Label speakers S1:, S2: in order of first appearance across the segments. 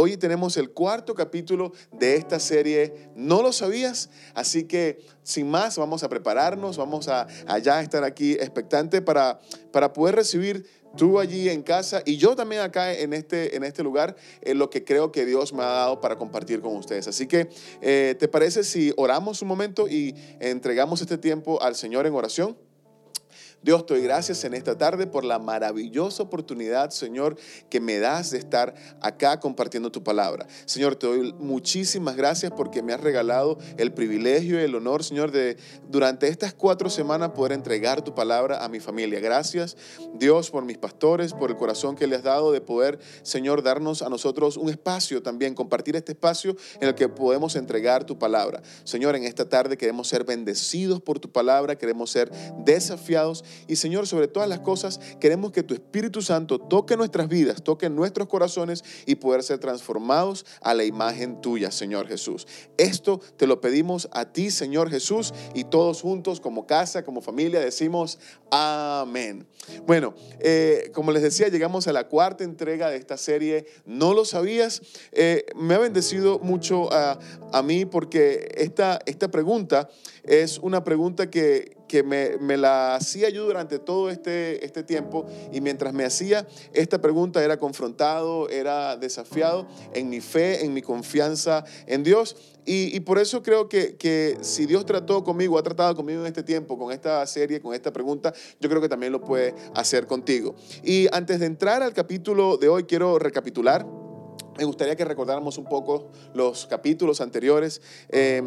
S1: hoy tenemos el cuarto capítulo de esta serie. ¿No lo sabías? Así que sin más, vamos a prepararnos, vamos a allá estar aquí expectante para, para poder recibir tú allí en casa y yo también acá en este, en este lugar, en lo que creo que Dios me ha dado para compartir con ustedes. Así que, eh, ¿te parece si oramos un momento y entregamos este tiempo al Señor en oración? Dios, te doy gracias en esta tarde por la maravillosa oportunidad, Señor, que me das de estar acá compartiendo tu palabra. Señor, te doy muchísimas gracias porque me has regalado el privilegio y el honor, Señor, de durante estas cuatro semanas poder entregar tu palabra a mi familia. Gracias, Dios, por mis pastores, por el corazón que le has dado de poder, Señor, darnos a nosotros un espacio también, compartir este espacio en el que podemos entregar tu palabra. Señor, en esta tarde queremos ser bendecidos por tu palabra, queremos ser desafiados y Señor, sobre todas las cosas, queremos que tu Espíritu Santo toque nuestras vidas, toque nuestros corazones y poder ser transformados a la imagen tuya, Señor Jesús. Esto te lo pedimos a ti, Señor Jesús, y todos juntos como casa, como familia, decimos amén. Bueno, eh, como les decía, llegamos a la cuarta entrega de esta serie. ¿No lo sabías? Eh, me ha bendecido mucho a, a mí porque esta, esta pregunta es una pregunta que, que me, la hacía yo durante todo este, este tiempo y mientras me hacía esta pregunta era confrontado, era desafiado en mi fe, en mi confianza en Dios. Y, y por eso creo que, que, si Dios trató conmigo, ha tratado conmigo en este tiempo, con esta serie, con esta pregunta, yo creo que también lo puede hacer contigo. Y antes de entrar al capítulo de hoy, quiero recapitular me gustaría que recordáramos un poco los capítulos anteriores. Eh,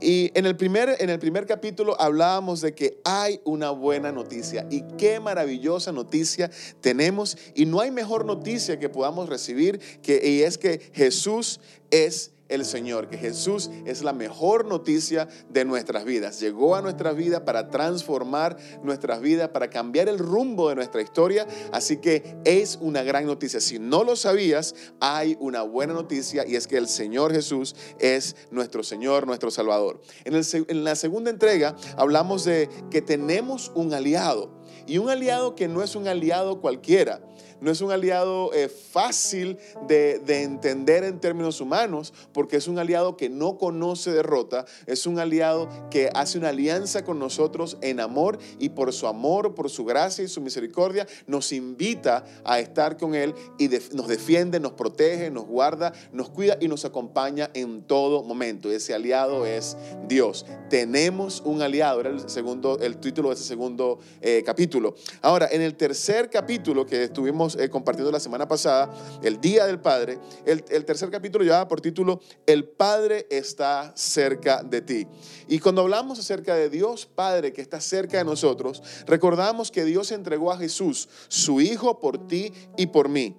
S1: y en el, primer, en el primer capítulo hablábamos de que hay una buena noticia. Y qué maravillosa noticia tenemos. Y no hay mejor noticia que podamos recibir, que, y es que Jesús es el Señor, que Jesús es la mejor noticia de nuestras vidas. Llegó a nuestras vidas para transformar nuestras vidas, para cambiar el rumbo de nuestra historia. Así que es una gran noticia. Si no lo sabías, hay una buena noticia y es que el Señor Jesús es nuestro Señor, nuestro Salvador. En, en la segunda entrega hablamos de que tenemos un aliado y un aliado que no es un aliado cualquiera no es un aliado eh, fácil de, entender en términos humanos, porque es un aliado que no conoce derrota, es un aliado que hace una alianza con nosotros en amor y por su amor, por su gracia y su misericordia, nos invita a estar con Él y nos defiende, nos protege, nos guarda, nos cuida y nos acompaña en todo momento. Ese aliado es Dios. Tenemos un aliado, era el, segundo, el título de ese segundo eh, capítulo. Ahora, en el tercer capítulo que estuvimos eh, compartiendo la semana pasada, el Día del Padre, el, tercer capítulo llevaba por título El Padre está cerca de ti. Y cuando hablamos acerca de Dios Padre que está cerca de nosotros, recordamos que Dios entregó a Jesús, su Hijo, por ti y por mí.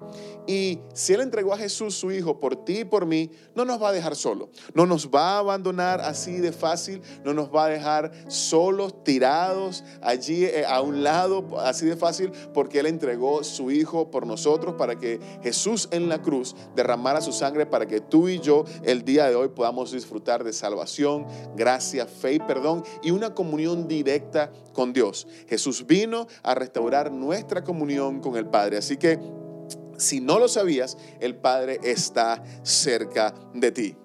S1: Y si Él entregó a Jesús, su Hijo, por ti y por mí, no nos va a dejar solo. No nos va a abandonar así de fácil. No nos va a dejar solos, tirados allí eh, a un lado, así de fácil, porque Él entregó su Hijo por nosotros para que Jesús en la cruz derramara su sangre para que tú y yo el día de hoy podamos disfrutar de salvación, gracia, fe y perdón y una comunión directa con Dios. Jesús vino a restaurar nuestra comunión con el Padre. Así que si no lo sabías, el Padre está cerca de ti.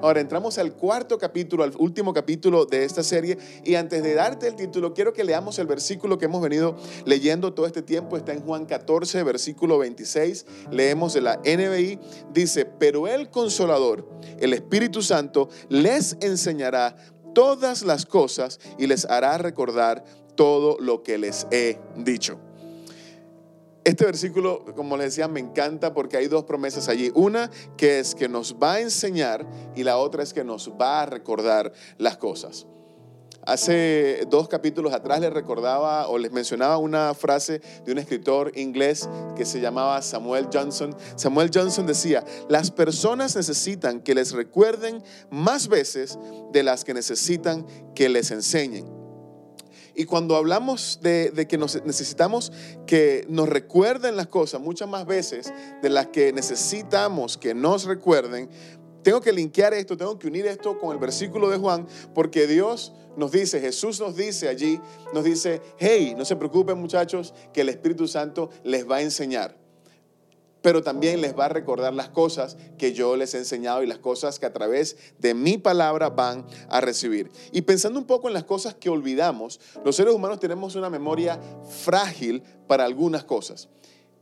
S1: Ahora entramos al cuarto capítulo, al último capítulo de esta serie. Y antes de darte el título, quiero que leamos el versículo que hemos venido leyendo todo este tiempo. Está en Juan 14, versículo 26. Leemos de la NBI. Dice, pero el consolador, el Espíritu Santo, les enseñará todas las cosas y les hará recordar todo lo que les he dicho. Este versículo, como les decía, me encanta porque hay dos promesas allí. Una que es que nos va a enseñar y la otra es que nos va a recordar las cosas. Hace dos capítulos atrás les recordaba o les mencionaba una frase de un escritor inglés que se llamaba Samuel Johnson. Samuel Johnson decía, las personas necesitan que les recuerden más veces de las que necesitan que les enseñen. Y cuando hablamos de, que nos, necesitamos que nos recuerden las cosas muchas más veces de las que necesitamos que nos recuerden, tengo que linkear esto, tengo que unir esto con el versículo de Juan, porque Dios nos dice, Jesús nos dice allí, nos dice, hey, no se preocupen muchachos, que el Espíritu Santo les va a enseñar. Pero también les va a recordar las cosas que yo les he enseñado y las cosas que a través de mi palabra van a recibir. Y pensando un poco en las cosas que olvidamos, los seres humanos tenemos una memoria frágil para algunas cosas.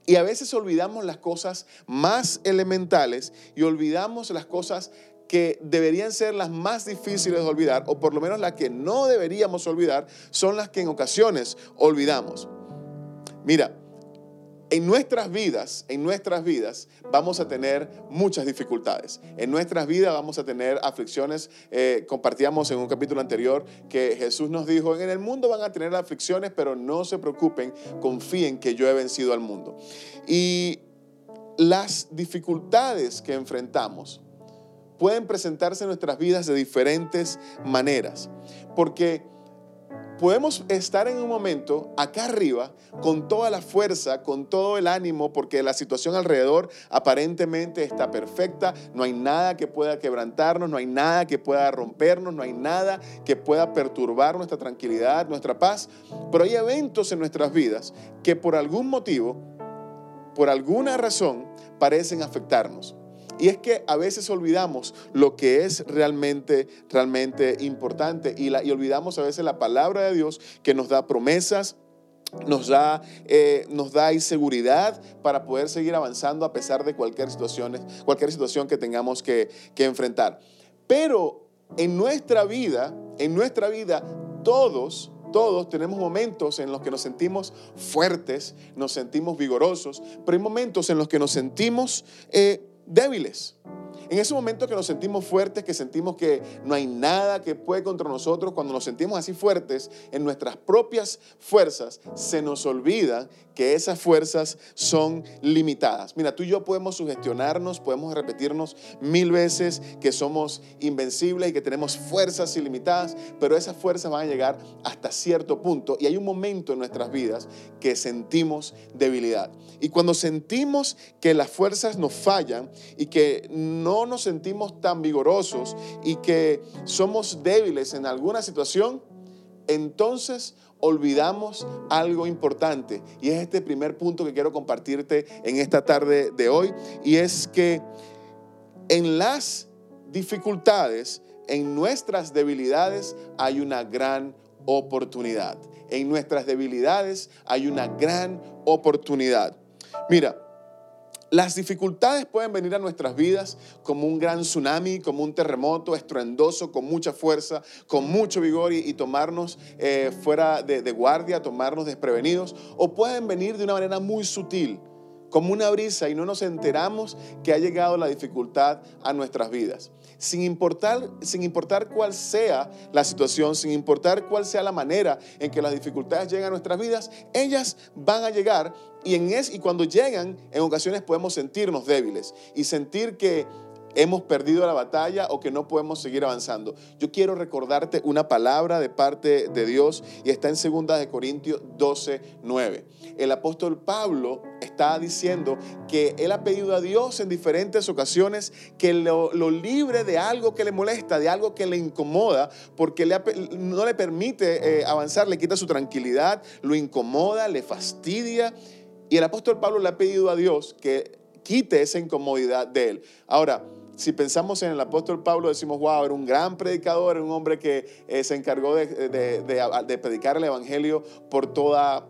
S1: Y a veces olvidamos las cosas más elementales y olvidamos las cosas que deberían ser las más difíciles de olvidar, o por lo menos las que no deberíamos olvidar, son las que en ocasiones olvidamos. Mira, en nuestras vidas, en nuestras vidas vamos a tener muchas dificultades. En nuestras vidas vamos a tener aflicciones. Eh, compartíamos en un capítulo anterior que Jesús nos dijo, en el mundo van a tener aflicciones, pero no se preocupen, confíen que yo he vencido al mundo. Y las dificultades que enfrentamos pueden presentarse en nuestras vidas de diferentes maneras, porque podemos estar en un momento acá arriba con toda la fuerza, con todo el ánimo, porque la situación alrededor aparentemente está perfecta, no hay nada que pueda quebrantarnos, no hay nada que pueda rompernos, no hay nada que pueda perturbar nuestra tranquilidad, nuestra paz, pero hay eventos en nuestras vidas que por algún motivo, por alguna razón, parecen afectarnos. Y es que a veces olvidamos lo que es realmente, realmente importante y, olvidamos a veces la palabra de Dios que nos da promesas, nos da, eh, nos da inseguridad para poder seguir avanzando a pesar de cualquier situación, cualquier situación que tengamos que, que enfrentar. Pero en nuestra vida, en nuestra vida, todos todos tenemos momentos en los que nos sentimos fuertes, nos sentimos vigorosos, pero hay momentos en los que nos sentimos eh, débiles. En ese momento que nos sentimos fuertes, que sentimos que no hay nada que puede contra nosotros, cuando nos sentimos así fuertes en nuestras propias fuerzas, se nos olvida que esas fuerzas son limitadas. Mira, tú y yo podemos sugestionarnos, podemos repetirnos mil veces que somos invencibles y que tenemos fuerzas ilimitadas, pero esas fuerzas van a llegar hasta cierto punto y hay un momento en nuestras vidas que sentimos debilidad. Y cuando sentimos que las fuerzas nos fallan y que no nos sentimos tan vigorosos y que somos débiles en alguna situación, entonces olvidamos algo importante. Y es este primer punto que quiero compartirte en esta tarde de hoy. Y es que en las dificultades, en nuestras debilidades, hay una gran oportunidad. En nuestras debilidades hay una gran oportunidad. Mira, las dificultades pueden venir a nuestras vidas como un gran tsunami, como un terremoto estruendoso, con mucha fuerza, con mucho vigor y, tomarnos eh, fuera de, guardia, tomarnos desprevenidos, o pueden venir de una manera muy sutil, como una brisa y no nos enteramos que ha llegado la dificultad a nuestras vidas. Sin importar, sin importar cuál sea la situación, sin importar cuál sea la manera en que las dificultades llegan a nuestras vidas, ellas van a llegar y, en es, y cuando llegan, en ocasiones podemos sentirnos débiles y sentir que hemos perdido la batalla o que no podemos seguir avanzando. Yo quiero recordarte una palabra de parte de Dios y está en 2 de Corintios 12, 9. El apóstol Pablo está diciendo que él ha pedido a Dios en diferentes ocasiones que lo, libre de algo que le molesta, de algo que le incomoda, porque no le permite eh, avanzar, le quita su tranquilidad, lo incomoda, le fastidia. Y el apóstol Pablo le ha pedido a Dios que quite esa incomodidad de él. Ahora, si pensamos en el apóstol Pablo, decimos, wow, era un gran predicador, era un hombre que eh, se encargó de, predicar el Evangelio por toda,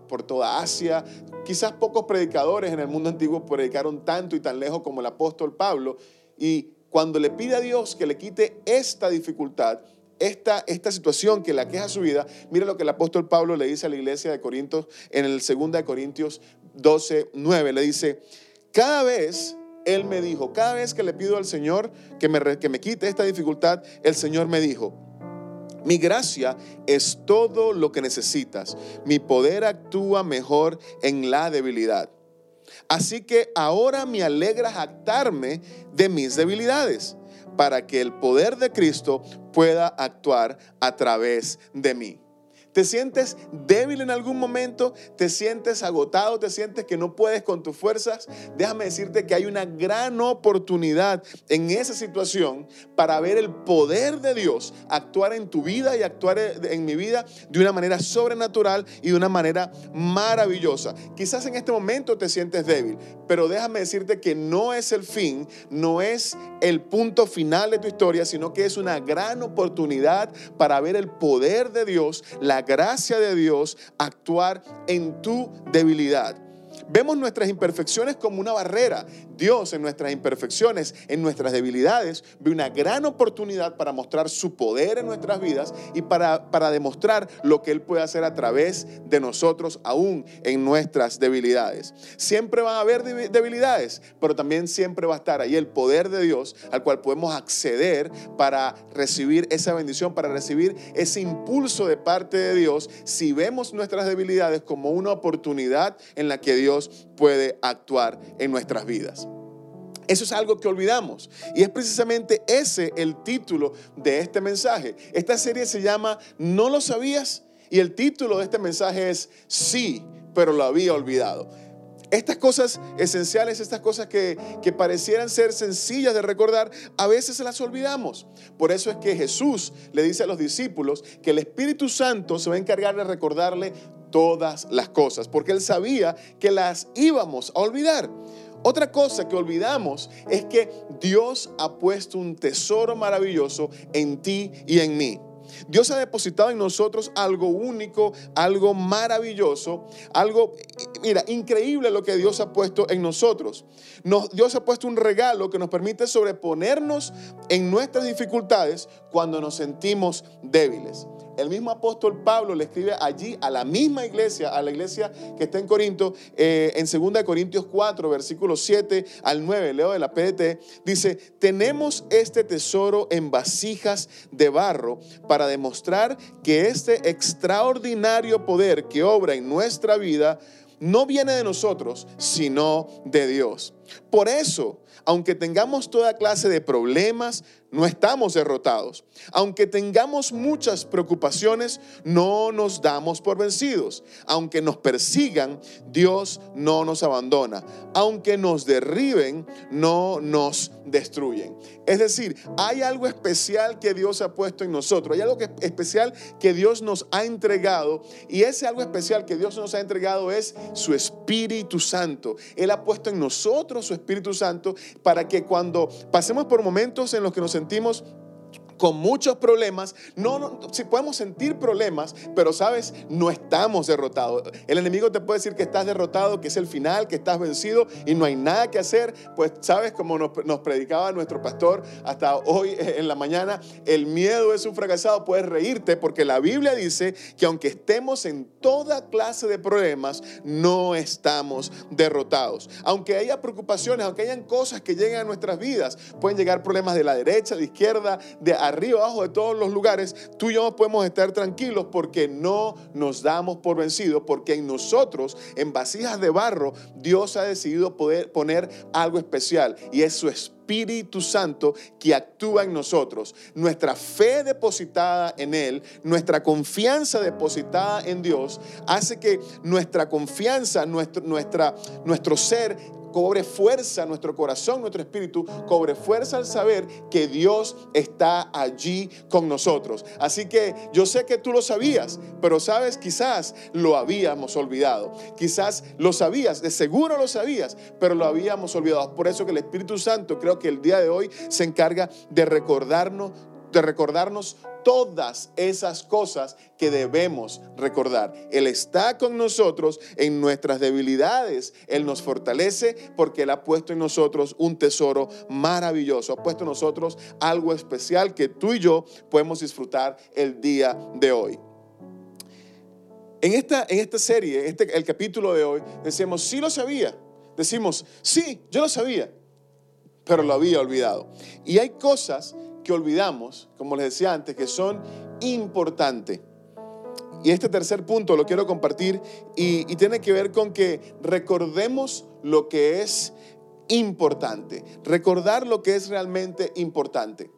S1: Asia. Quizás pocos predicadores en el mundo antiguo predicaron tanto y tan lejos como el apóstol Pablo. Y cuando le pide a Dios que le quite esta dificultad, esta, esta situación que la queja su vida, mira lo que el apóstol Pablo le dice a la iglesia de Corintios en el 2 de Corintios 12, 9. Le dice, cada vez él me dijo, cada vez que le pido al Señor que me, que me quite esta dificultad, el Señor me dijo, mi gracia es todo lo que necesitas. Mi poder actúa mejor en la debilidad. Así que ahora me alegra jactarme de mis debilidades, para que el poder de Cristo pueda actuar a través de mí. ¿Te sientes débil en algún momento? ¿Te sientes agotado? ¿Te sientes que no puedes con tus fuerzas? Déjame decirte que hay una gran oportunidad en esa situación para ver el poder de Dios actuar en tu vida y actuar en mi vida de una manera sobrenatural y de una manera maravillosa. Quizás en este momento te sientes débil, pero déjame decirte que no es el fin, no es el punto final de tu historia, sino que es una gran oportunidad para ver el poder de Dios, la gracia de Dios actuar en tu debilidad. Vemos nuestras imperfecciones como una barrera. Dios en nuestras imperfecciones, en nuestras debilidades, ve una gran oportunidad para mostrar su poder en nuestras vidas y para, para demostrar lo que Él puede hacer a través de nosotros aún en nuestras debilidades. Siempre van a haber debilidades, pero también siempre va a estar ahí el poder de Dios al cual podemos acceder para recibir esa bendición, para recibir ese impulso de parte de Dios si vemos nuestras debilidades como una oportunidad en la que Dios puede actuar en nuestras vidas. Eso es algo que olvidamos. Y es precisamente ese el título de este mensaje. Esta serie se llama ¿No lo sabías? Y el título de este mensaje es Sí, pero lo había olvidado. Estas cosas esenciales, estas cosas que, que, parecieran ser sencillas de recordar, a veces las olvidamos. Por eso es que Jesús le dice a los discípulos que el Espíritu Santo se va a encargar de recordarle todas las cosas, porque él sabía que las íbamos a olvidar. Otra cosa que olvidamos es que Dios ha puesto un tesoro maravilloso en ti y en mí. Dios ha depositado en nosotros algo único, algo maravilloso, algo, mira, increíble lo que Dios ha puesto en nosotros. Dios ha puesto un regalo que nos permite sobreponernos en nuestras dificultades cuando nos sentimos débiles. El mismo apóstol Pablo le escribe allí a la misma iglesia, a la iglesia que está en Corinto, eh, en 2 Corintios 4, versículos 7 al 9, leo de la PDT, dice, tenemos este tesoro en vasijas de barro para demostrar que este extraordinario poder que obra en nuestra vida no viene de nosotros, sino de Dios. Por eso, aunque tengamos toda clase de problemas, no estamos derrotados. Aunque tengamos muchas preocupaciones, no nos damos por vencidos. Aunque nos persigan, Dios no nos abandona. Aunque nos derriben, no nos destruyen. Es decir, hay algo especial que Dios ha puesto en nosotros. Hay algo especial que Dios nos ha entregado. Y ese algo especial que Dios nos ha entregado es su Espíritu Santo. Él ha puesto en nosotros su Espíritu Santo para que cuando pasemos por momentos en los que nos sentimos con muchos problemas. No, si podemos sentir problemas, pero sabes, no estamos derrotados. El enemigo te puede decir que estás derrotado, que es el final, que estás vencido y no hay nada que hacer. Pues sabes, como nos, nos predicaba nuestro pastor hasta hoy en la mañana, el miedo es un fracasado. Puedes reírte porque la Biblia dice que aunque estemos en toda clase de problemas, no estamos derrotados. Aunque haya preocupaciones, aunque hayan cosas que lleguen a nuestras vidas, pueden llegar problemas de la derecha, de izquierda, de arriba, abajo, de todos los lugares, tú y yo podemos estar tranquilos porque no nos damos por vencidos, porque en nosotros, en vasijas de barro, Dios ha decidido poder poner algo especial y es su Espíritu Santo que actúa en nosotros. Nuestra fe depositada en Él, nuestra confianza depositada en Dios, hace que nuestra confianza, nuestro, nuestra, nuestro ser cobre fuerza nuestro corazón, nuestro espíritu, cobre fuerza al saber que Dios está allí con nosotros. Así que yo sé que tú lo sabías, pero sabes, quizás lo habíamos olvidado. Quizás lo sabías, de seguro lo sabías, pero lo habíamos olvidado. Por eso que el Espíritu Santo creo que el día de hoy se encarga de recordarnos de recordarnos todas esas cosas que debemos recordar. Él está con nosotros en nuestras debilidades. Él nos fortalece porque Él ha puesto en nosotros un tesoro maravilloso. Ha puesto en nosotros algo especial que tú y yo podemos disfrutar el día de hoy. En esta, en esta serie, este, el capítulo de hoy, decimos, sí lo sabía. Decimos, sí, yo lo sabía, pero lo había olvidado. Y hay cosas que olvidamos, como les decía antes, que son importantes. Y este tercer punto lo quiero compartir y, tiene que ver con que recordemos lo que es importante, recordar lo que es realmente importante.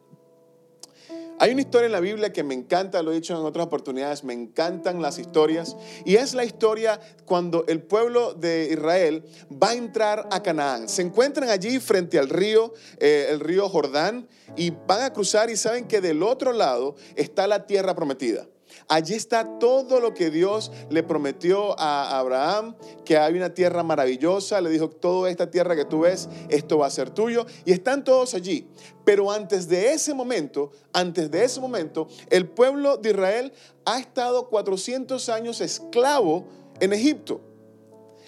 S1: Hay una historia en la Biblia que me encanta, lo he dicho en otras oportunidades, me encantan las historias, y es la historia cuando el pueblo de Israel va a entrar a Canaán. Se encuentran allí frente al río, eh, el río Jordán, y van a cruzar y saben que del otro lado está la tierra prometida. Allí está todo lo que Dios le prometió a Abraham, que hay una tierra maravillosa, le dijo, toda esta tierra que tú ves, esto va a ser tuyo, y están todos allí. Pero antes de ese momento, antes de ese momento, el pueblo de Israel ha estado 400 años esclavo en Egipto.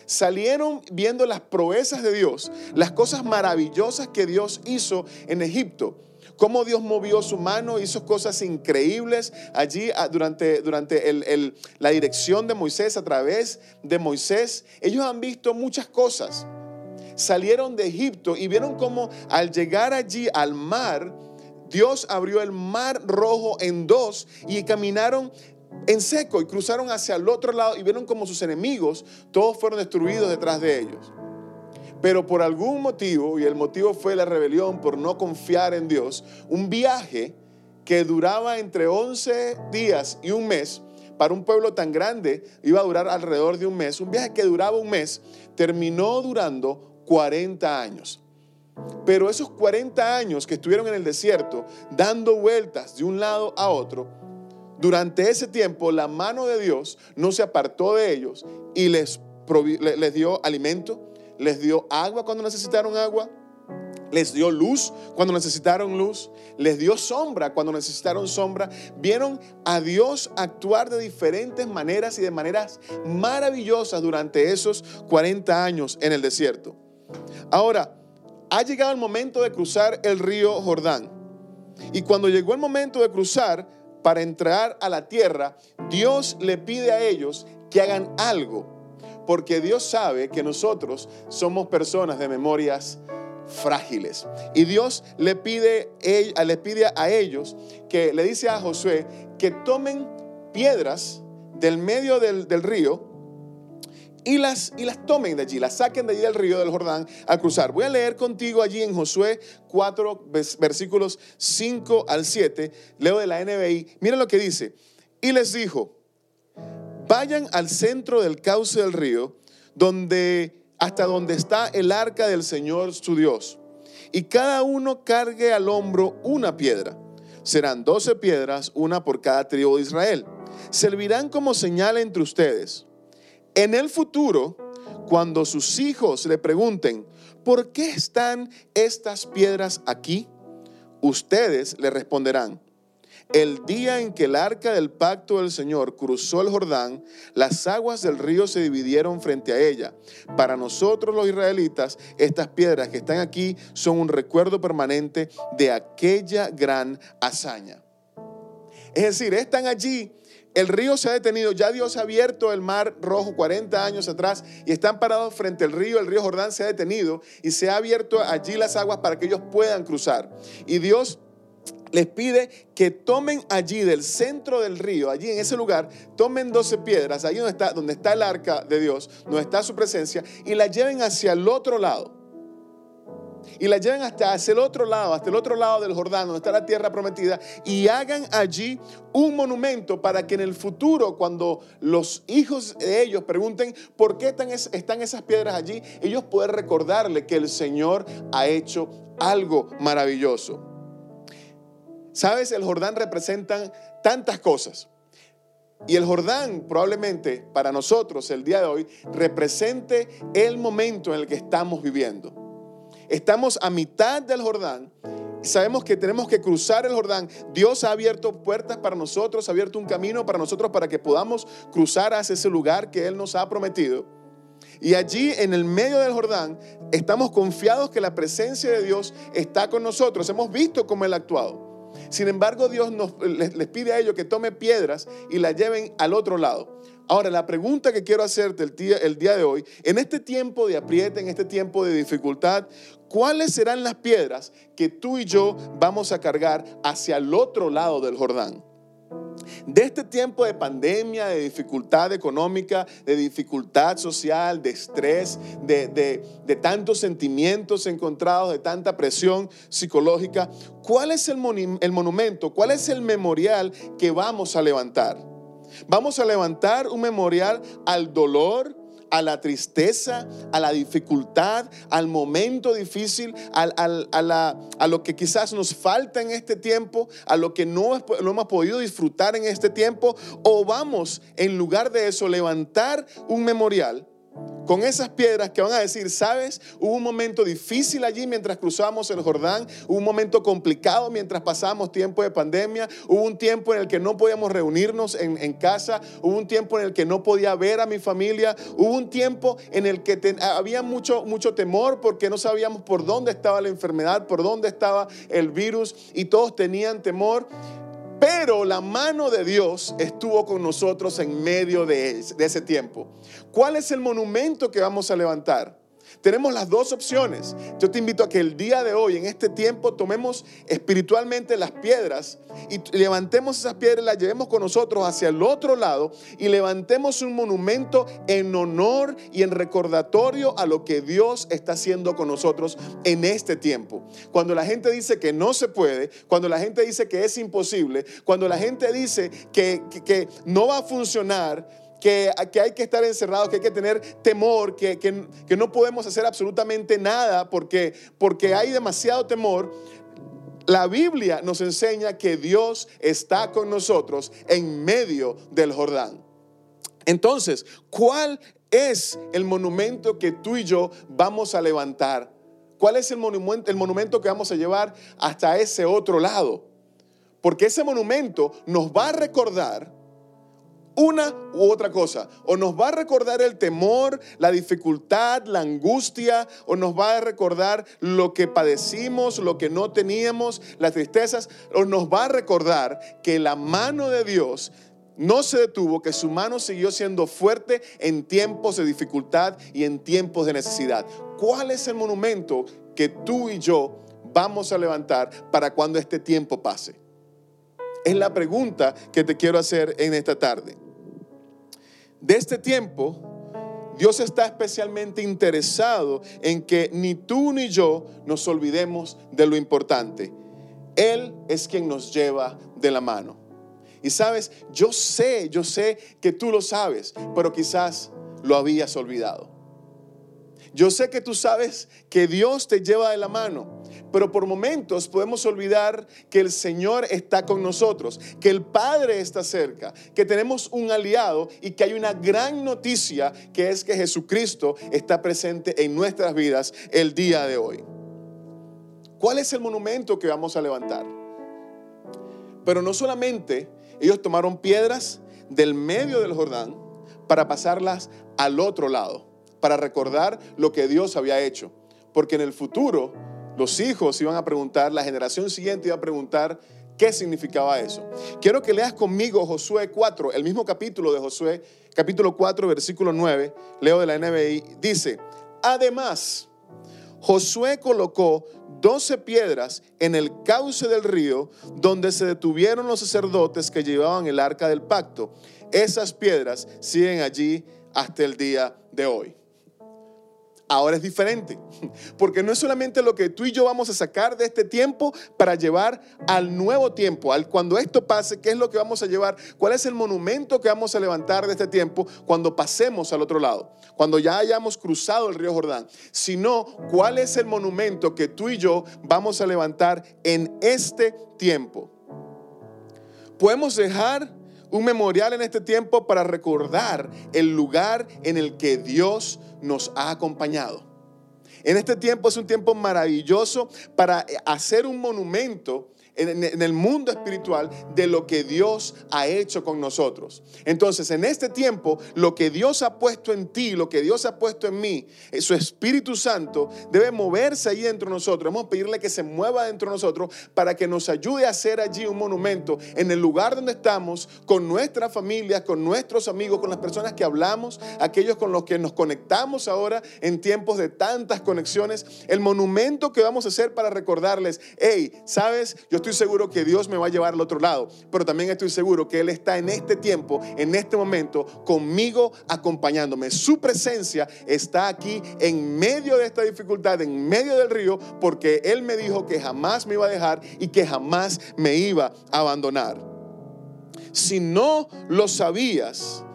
S1: Salieron viendo las proezas de Dios, las cosas maravillosas que Dios hizo en Egipto cómo Dios movió su mano, hizo cosas increíbles allí ah, durante, durante la dirección de Moisés, a través de Moisés. Ellos han visto muchas cosas. Salieron de Egipto y vieron cómo al llegar allí al mar, Dios abrió el mar rojo en dos y caminaron en seco y cruzaron hacia el otro lado y vieron como sus enemigos, todos fueron destruidos detrás de ellos. Pero por algún motivo, y el motivo fue la rebelión por no confiar en Dios, un viaje que duraba entre 11 días y un mes, para un pueblo tan grande iba a durar alrededor de un mes, un viaje que duraba un mes, terminó durando 40 años. Pero esos 40 años que estuvieron en el desierto, dando vueltas de un lado a otro, durante ese tiempo la mano de Dios no se apartó de ellos y les, les dio alimento, les dio agua cuando necesitaron agua, les dio luz cuando necesitaron luz, les dio sombra cuando necesitaron sombra. Vieron a Dios actuar de diferentes maneras y de maneras maravillosas durante esos 40 años en el desierto. Ahora, ha llegado el momento de cruzar el río Jordán. Y cuando llegó el momento de cruzar para entrar a la tierra, Dios le pide a ellos que hagan algo porque Dios sabe que nosotros somos personas de memorias frágiles. Y Dios le pide, pide a ellos que le dice a Josué que tomen piedras del medio del, río y las, y las tomen de allí, las saquen de allí del río del Jordán al cruzar. Voy a leer contigo allí en Josué 4, versículos 5 al 7. Leo de la NBI. Mira lo que dice. Y les dijo, Vayan al centro del cauce del río, donde, hasta donde está el arca del Señor su Dios, y cada uno cargue al hombro una piedra. Serán doce piedras, una por cada tribu de Israel. Servirán como señal entre ustedes. En el futuro, cuando sus hijos le pregunten, ¿por qué están estas piedras aquí? Ustedes le responderán, el día en que el arca del pacto del Señor cruzó el Jordán, las aguas del río se dividieron frente a ella. Para nosotros los israelitas, estas piedras que están aquí son un recuerdo permanente de aquella gran hazaña. Es decir, están allí el río se ha detenido, ya Dios ha abierto el mar rojo 40 años atrás y están parados frente al río, el río Jordán se ha detenido y se ha abierto allí las aguas para que ellos puedan cruzar. Y Dios les pide que tomen allí del centro del río, allí en ese lugar, tomen 12 piedras, allí donde está, donde está el arca de Dios, donde está su presencia, y la lleven hacia el otro lado. Y la lleven hasta el otro lado, hasta el otro lado del Jordán, donde está la tierra prometida, y hagan allí un monumento para que en el futuro, cuando los hijos de ellos pregunten por qué están, están esas piedras allí, ellos puedan recordarle que el Señor ha hecho algo maravilloso. Sabes, el Jordán representa tantas cosas. Y el Jordán probablemente para nosotros el día de hoy represente el momento en el que estamos viviendo. Estamos a mitad del Jordán sabemos que tenemos que cruzar el Jordán. Dios ha abierto puertas para nosotros, ha abierto un camino para nosotros para que podamos cruzar hacia ese lugar que Él nos ha prometido. Y allí en el medio del Jordán estamos confiados que la presencia de Dios está con nosotros. Hemos visto cómo Él ha actuado. Sin embargo, Dios les, pide a ellos que tomen piedras y las lleven al otro lado. Ahora, la pregunta que quiero hacerte el día, el día de hoy, en este tiempo de apriete, en este tiempo de dificultad, ¿cuáles serán las piedras que tú y yo vamos a cargar hacia el otro lado del Jordán? De este tiempo de pandemia, de dificultad económica, de dificultad social, de estrés, de, tantos sentimientos encontrados, de tanta presión psicológica, ¿cuál es el, el monumento, cuál es el memorial que vamos a levantar? Vamos a levantar un memorial al dolor, a la tristeza, a la dificultad, al momento difícil, a, lo que quizás nos falta en este tiempo, a lo que no, no hemos podido disfrutar en este tiempo, o vamos en lugar de eso levantar un memorial con esas piedras que van a decir, sabes, hubo un momento difícil allí mientras cruzamos el Jordán, hubo un momento complicado mientras pasamos tiempo de pandemia, hubo un tiempo en el que no podíamos reunirnos en, casa, hubo un tiempo en el que no podía ver a mi familia, hubo un tiempo en el que había mucho, mucho temor porque no sabíamos por dónde estaba la enfermedad, por dónde estaba el virus y todos tenían temor. Pero la mano de Dios estuvo con nosotros en medio de, ese tiempo. ¿Cuál es el monumento que vamos a levantar? Tenemos las dos opciones. Yo te invito a que el día de hoy, en este tiempo, tomemos espiritualmente las piedras y levantemos esas piedras, las llevemos con nosotros hacia el otro lado y levantemos un monumento en honor y en recordatorio a lo que Dios está haciendo con nosotros en este tiempo. Cuando la gente dice que no se puede, cuando la gente dice que es imposible, cuando la gente dice que, que no va a funcionar, que, hay que estar encerrados, que hay que tener temor, que, no podemos hacer absolutamente nada porque, porque hay demasiado temor. La Biblia nos enseña que Dios está con nosotros en medio del Jordán. Entonces, ¿cuál es el monumento que tú y yo vamos a levantar? ¿Cuál es el monumento, el monumento que vamos a llevar hasta ese otro lado? Porque ese monumento nos va a recordar una u otra cosa. O nos va a recordar el temor, la dificultad, la angustia, o nos va a recordar lo que padecimos, lo que no teníamos, las tristezas, o nos va a recordar que la mano de Dios no se detuvo, que su mano siguió siendo fuerte en tiempos de dificultad y en tiempos de necesidad. ¿Cuál es el monumento que tú y yo vamos a levantar para cuando este tiempo pase? Es la pregunta que te quiero hacer en esta tarde. De este tiempo, Dios está especialmente interesado en que ni tú ni yo nos olvidemos de lo importante. Él es quien nos lleva de la mano. Y sabes, yo sé, yo sé que tú lo sabes, pero quizás lo habías olvidado. Yo sé que tú sabes que Dios te lleva de la mano, pero por momentos podemos olvidar que el Señor está con nosotros, que el Padre está cerca, que tenemos un aliado y que hay una gran noticia que es que Jesucristo está presente en nuestras vidas el día de hoy. ¿Cuál es el monumento que vamos a levantar? Pero no solamente ellos tomaron piedras del medio del Jordán para pasarlas al otro lado para recordar lo que Dios había hecho. Porque en el futuro los hijos iban a preguntar, la generación siguiente iba a preguntar qué significaba eso. Quiero que leas conmigo Josué 4, el mismo capítulo de Josué, capítulo 4, versículo 9, leo de la NBI, dice, además, Josué colocó doce piedras en el cauce del río donde se detuvieron los sacerdotes que llevaban el arca del pacto. Esas piedras siguen allí hasta el día de hoy ahora es diferente. Porque no es solamente lo que tú y yo vamos a sacar de este tiempo para llevar al nuevo tiempo, al cuando esto pase, qué es lo que vamos a llevar, cuál es el monumento que vamos a levantar de este tiempo cuando pasemos al otro lado, cuando ya hayamos cruzado el río Jordán, sino cuál es el monumento que tú y yo vamos a levantar en este tiempo. Podemos dejar un memorial en este tiempo para recordar el lugar en el que Dios nos ha acompañado. En este tiempo es un tiempo maravilloso para hacer un monumento en, el mundo espiritual de lo que Dios ha hecho con nosotros. Entonces, en este tiempo, lo que Dios ha puesto en ti, lo que Dios ha puesto en mí, eh, su Espíritu Santo debe moverse ahí dentro de nosotros. Vamos a pedirle que se mueva dentro de nosotros para que nos ayude a hacer allí un monumento en el lugar donde estamos, con nuestras familias, con nuestros amigos, con las personas que hablamos, aquellos con los que nos conectamos ahora en tiempos de tantas conexiones, el monumento que vamos a hacer para recordarles, hey, sabes, yo estoy seguro que Dios me va a llevar al otro lado, pero también estoy seguro que Él está en este tiempo, en este momento, conmigo, acompañándome. Su presencia está aquí en medio de esta dificultad, en medio del río, porque Él me dijo que jamás me iba a dejar y que jamás me iba a abandonar. Si no lo sabías,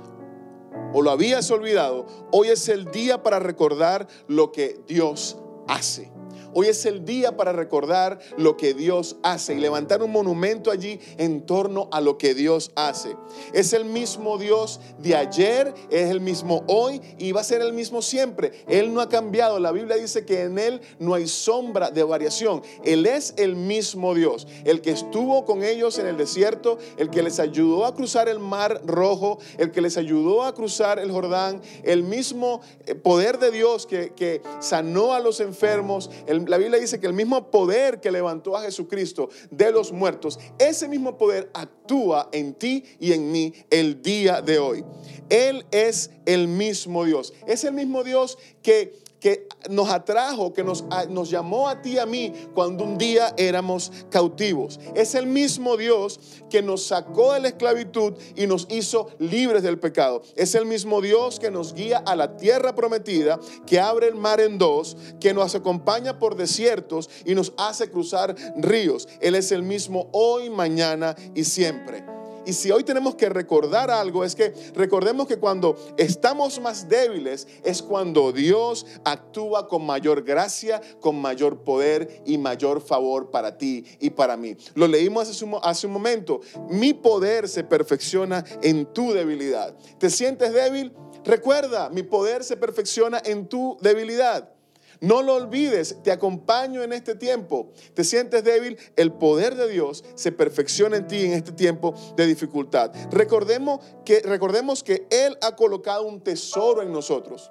S1: o lo habías olvidado, hoy es el día para recordar lo que Dios hace. Hoy es el día para recordar lo que Dios hace y levantar un monumento allí en torno a lo que Dios hace. Es el mismo Dios de ayer, es el mismo hoy y va a ser el mismo siempre. Él no ha cambiado. La Biblia dice que en Él no hay sombra de variación. Él es el mismo Dios, el que estuvo con ellos en el desierto, el que les ayudó a cruzar el mar rojo, el que les ayudó a cruzar el Jordán, el mismo eh, poder de Dios que, que sanó a los enfermos, el la Biblia dice que el mismo poder que levantó a Jesucristo de los muertos, ese mismo poder actúa en ti y en mí el día de hoy. Él es el mismo Dios. Es el mismo Dios que que nos atrajo, que nos, nos llamó a ti y a mí cuando un día éramos cautivos. Es el mismo Dios que nos sacó de la esclavitud y nos hizo libres del pecado. Es el mismo Dios que nos guía a la tierra prometida, que abre el mar en dos, que nos acompaña por desiertos y nos hace cruzar ríos. Él es el mismo hoy, mañana y siempre. Y si hoy tenemos que recordar algo, es que recordemos que cuando estamos más débiles es cuando Dios actúa con mayor gracia, con mayor poder y mayor favor para ti y para mí. Lo leímos hace un, momento. Mi poder se perfecciona en tu debilidad. ¿Te sientes débil? Recuerda, mi poder se perfecciona en tu debilidad. No lo olvides, te acompaño en este tiempo. Te sientes débil, el poder de Dios se perfecciona en ti en este tiempo de dificultad. Recordemos que, recordemos que Él ha colocado un tesoro en nosotros.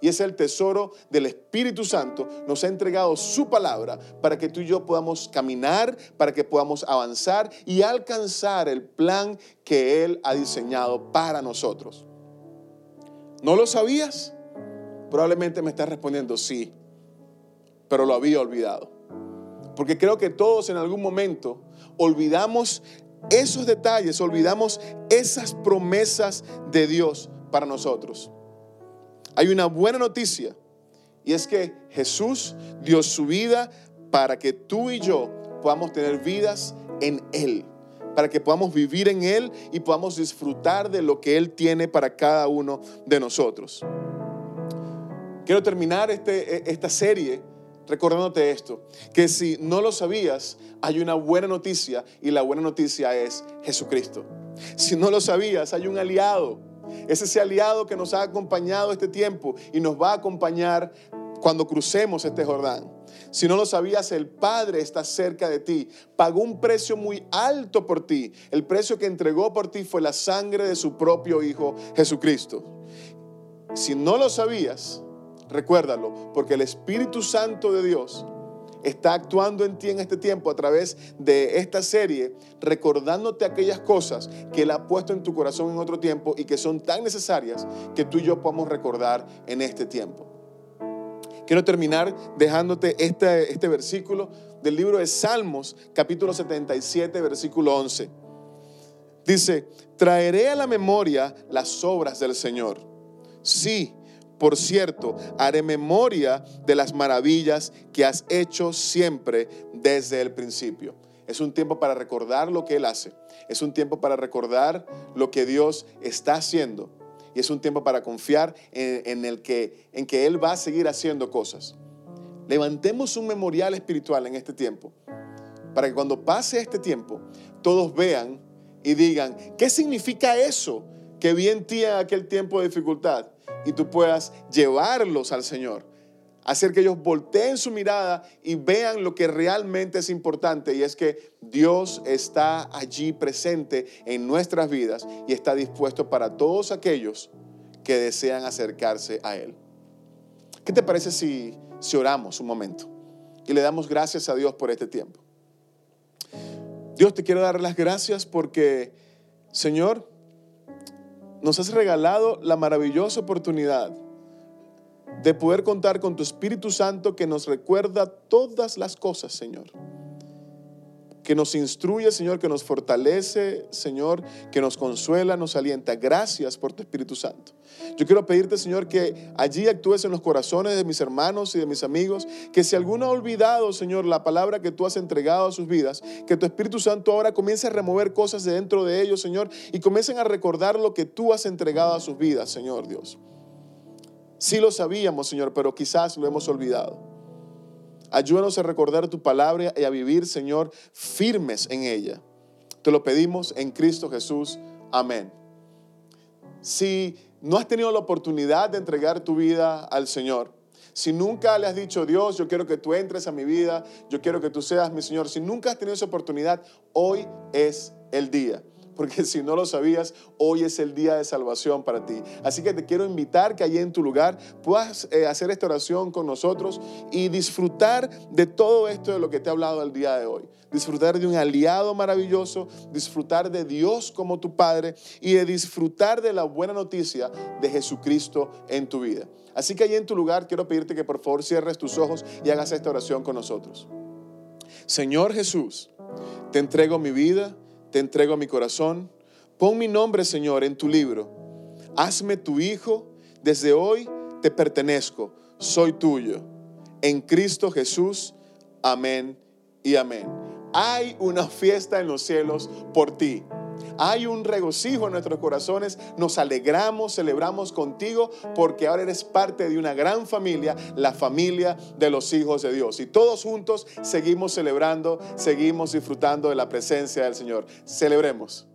S1: Y es el tesoro del Espíritu Santo. Nos ha entregado su palabra para que tú y yo podamos caminar, para que podamos avanzar y alcanzar el plan que Él ha diseñado para nosotros. ¿No lo sabías? Probablemente me estás respondiendo sí pero lo había olvidado. Porque creo que todos en algún momento olvidamos esos detalles, olvidamos esas promesas de Dios para nosotros. Hay una buena noticia y es que Jesús dio su vida para que tú y yo podamos tener vidas en Él, para que podamos vivir en Él y podamos disfrutar de lo que Él tiene para cada uno de nosotros. Quiero terminar este, e, esta serie recordándote esto, que si no lo sabías, hay una buena noticia y la buena noticia es Jesucristo. Si no lo sabías, hay un aliado. Es ese aliado que nos ha acompañado este tiempo y nos va a acompañar cuando crucemos este Jordán. Si no lo sabías, el Padre está cerca de ti. Pagó un precio muy alto por ti. El precio que entregó por ti fue la sangre de su propio Hijo Jesucristo. Si no lo sabías, Recuérdalo, porque el Espíritu Santo de Dios está actuando en ti en este tiempo a través de esta serie, recordándote aquellas cosas que Él ha puesto en tu corazón en otro tiempo y que son tan necesarias que tú y yo podamos recordar en este tiempo. Quiero terminar dejándote este, este versículo del libro de Salmos, capítulo 77, versículo 11. Dice, traeré a la memoria las obras del Señor. Sí, por cierto, haré memoria de las maravillas que has hecho siempre desde el principio. Es un tiempo para recordar lo que Él hace. Es un tiempo para recordar lo que Dios está haciendo. Y es un tiempo para confiar en, el que, en que Él va a seguir haciendo cosas. Levantemos un memorial espiritual en este tiempo. Para que cuando pase este tiempo, todos vean y digan, ¿qué significa eso que vi en aquel tiempo de dificultad? Y tú puedas llevarlos al Señor. Hacer que ellos volteen su mirada y vean lo que realmente es importante y es que Dios está allí presente en nuestras vidas y está dispuesto para todos aquellos que desean acercarse a Él. ¿Qué te parece si, oramos un momento y le damos gracias a Dios por este tiempo? Dios, te quiero dar las gracias porque, Señor, nos has regalado la maravillosa oportunidad de poder contar con tu Espíritu Santo que nos recuerda todas las cosas, Señor que nos instruye, Señor, que nos fortalece, Señor, que nos consuela, nos alienta. Gracias por tu Espíritu Santo. Yo quiero pedirte, Señor, que allí actúes en los corazones de mis hermanos y de mis amigos, que si alguno ha olvidado, Señor, la palabra que tú has entregado a sus vidas, que tu Espíritu Santo ahora comience a remover cosas de dentro de ellos, Señor, y comiencen a recordar lo que tú has entregado a sus vidas, Señor Dios. Sí lo sabíamos, Señor, pero quizás lo hemos olvidado. Ayúdanos a recordar tu palabra y a vivir, Señor, firmes en ella. Te lo pedimos en Cristo Jesús. Amén. Si no has tenido la oportunidad de entregar tu vida al Señor, si nunca le has dicho, Dios, yo quiero que tú entres a mi vida, yo quiero que tú seas mi Señor, si nunca has tenido esa oportunidad, hoy es el día porque si no lo sabías, hoy es el día de salvación para ti. Así que te quiero invitar que allí en tu lugar puedas eh, hacer esta oración con nosotros y disfrutar de todo esto de lo que te he hablado el día de hoy. Disfrutar de un aliado maravilloso, disfrutar de Dios como tu Padre y de disfrutar de la buena noticia de Jesucristo en tu vida. Así que allí en tu lugar quiero pedirte que por favor cierres tus ojos y hagas esta oración con nosotros. Señor Jesús, te entrego mi vida te entrego mi corazón. Pon mi nombre, Señor, en tu libro. Hazme tu hijo. Desde hoy te pertenezco. Soy tuyo. En Cristo Jesús. Amén y amén. Hay una fiesta en los cielos por ti. Hay un regocijo en nuestros corazones, nos alegramos, celebramos contigo porque ahora eres parte de una gran familia, la familia de los hijos de Dios. Y todos juntos seguimos celebrando, seguimos disfrutando de la presencia del Señor. Celebremos.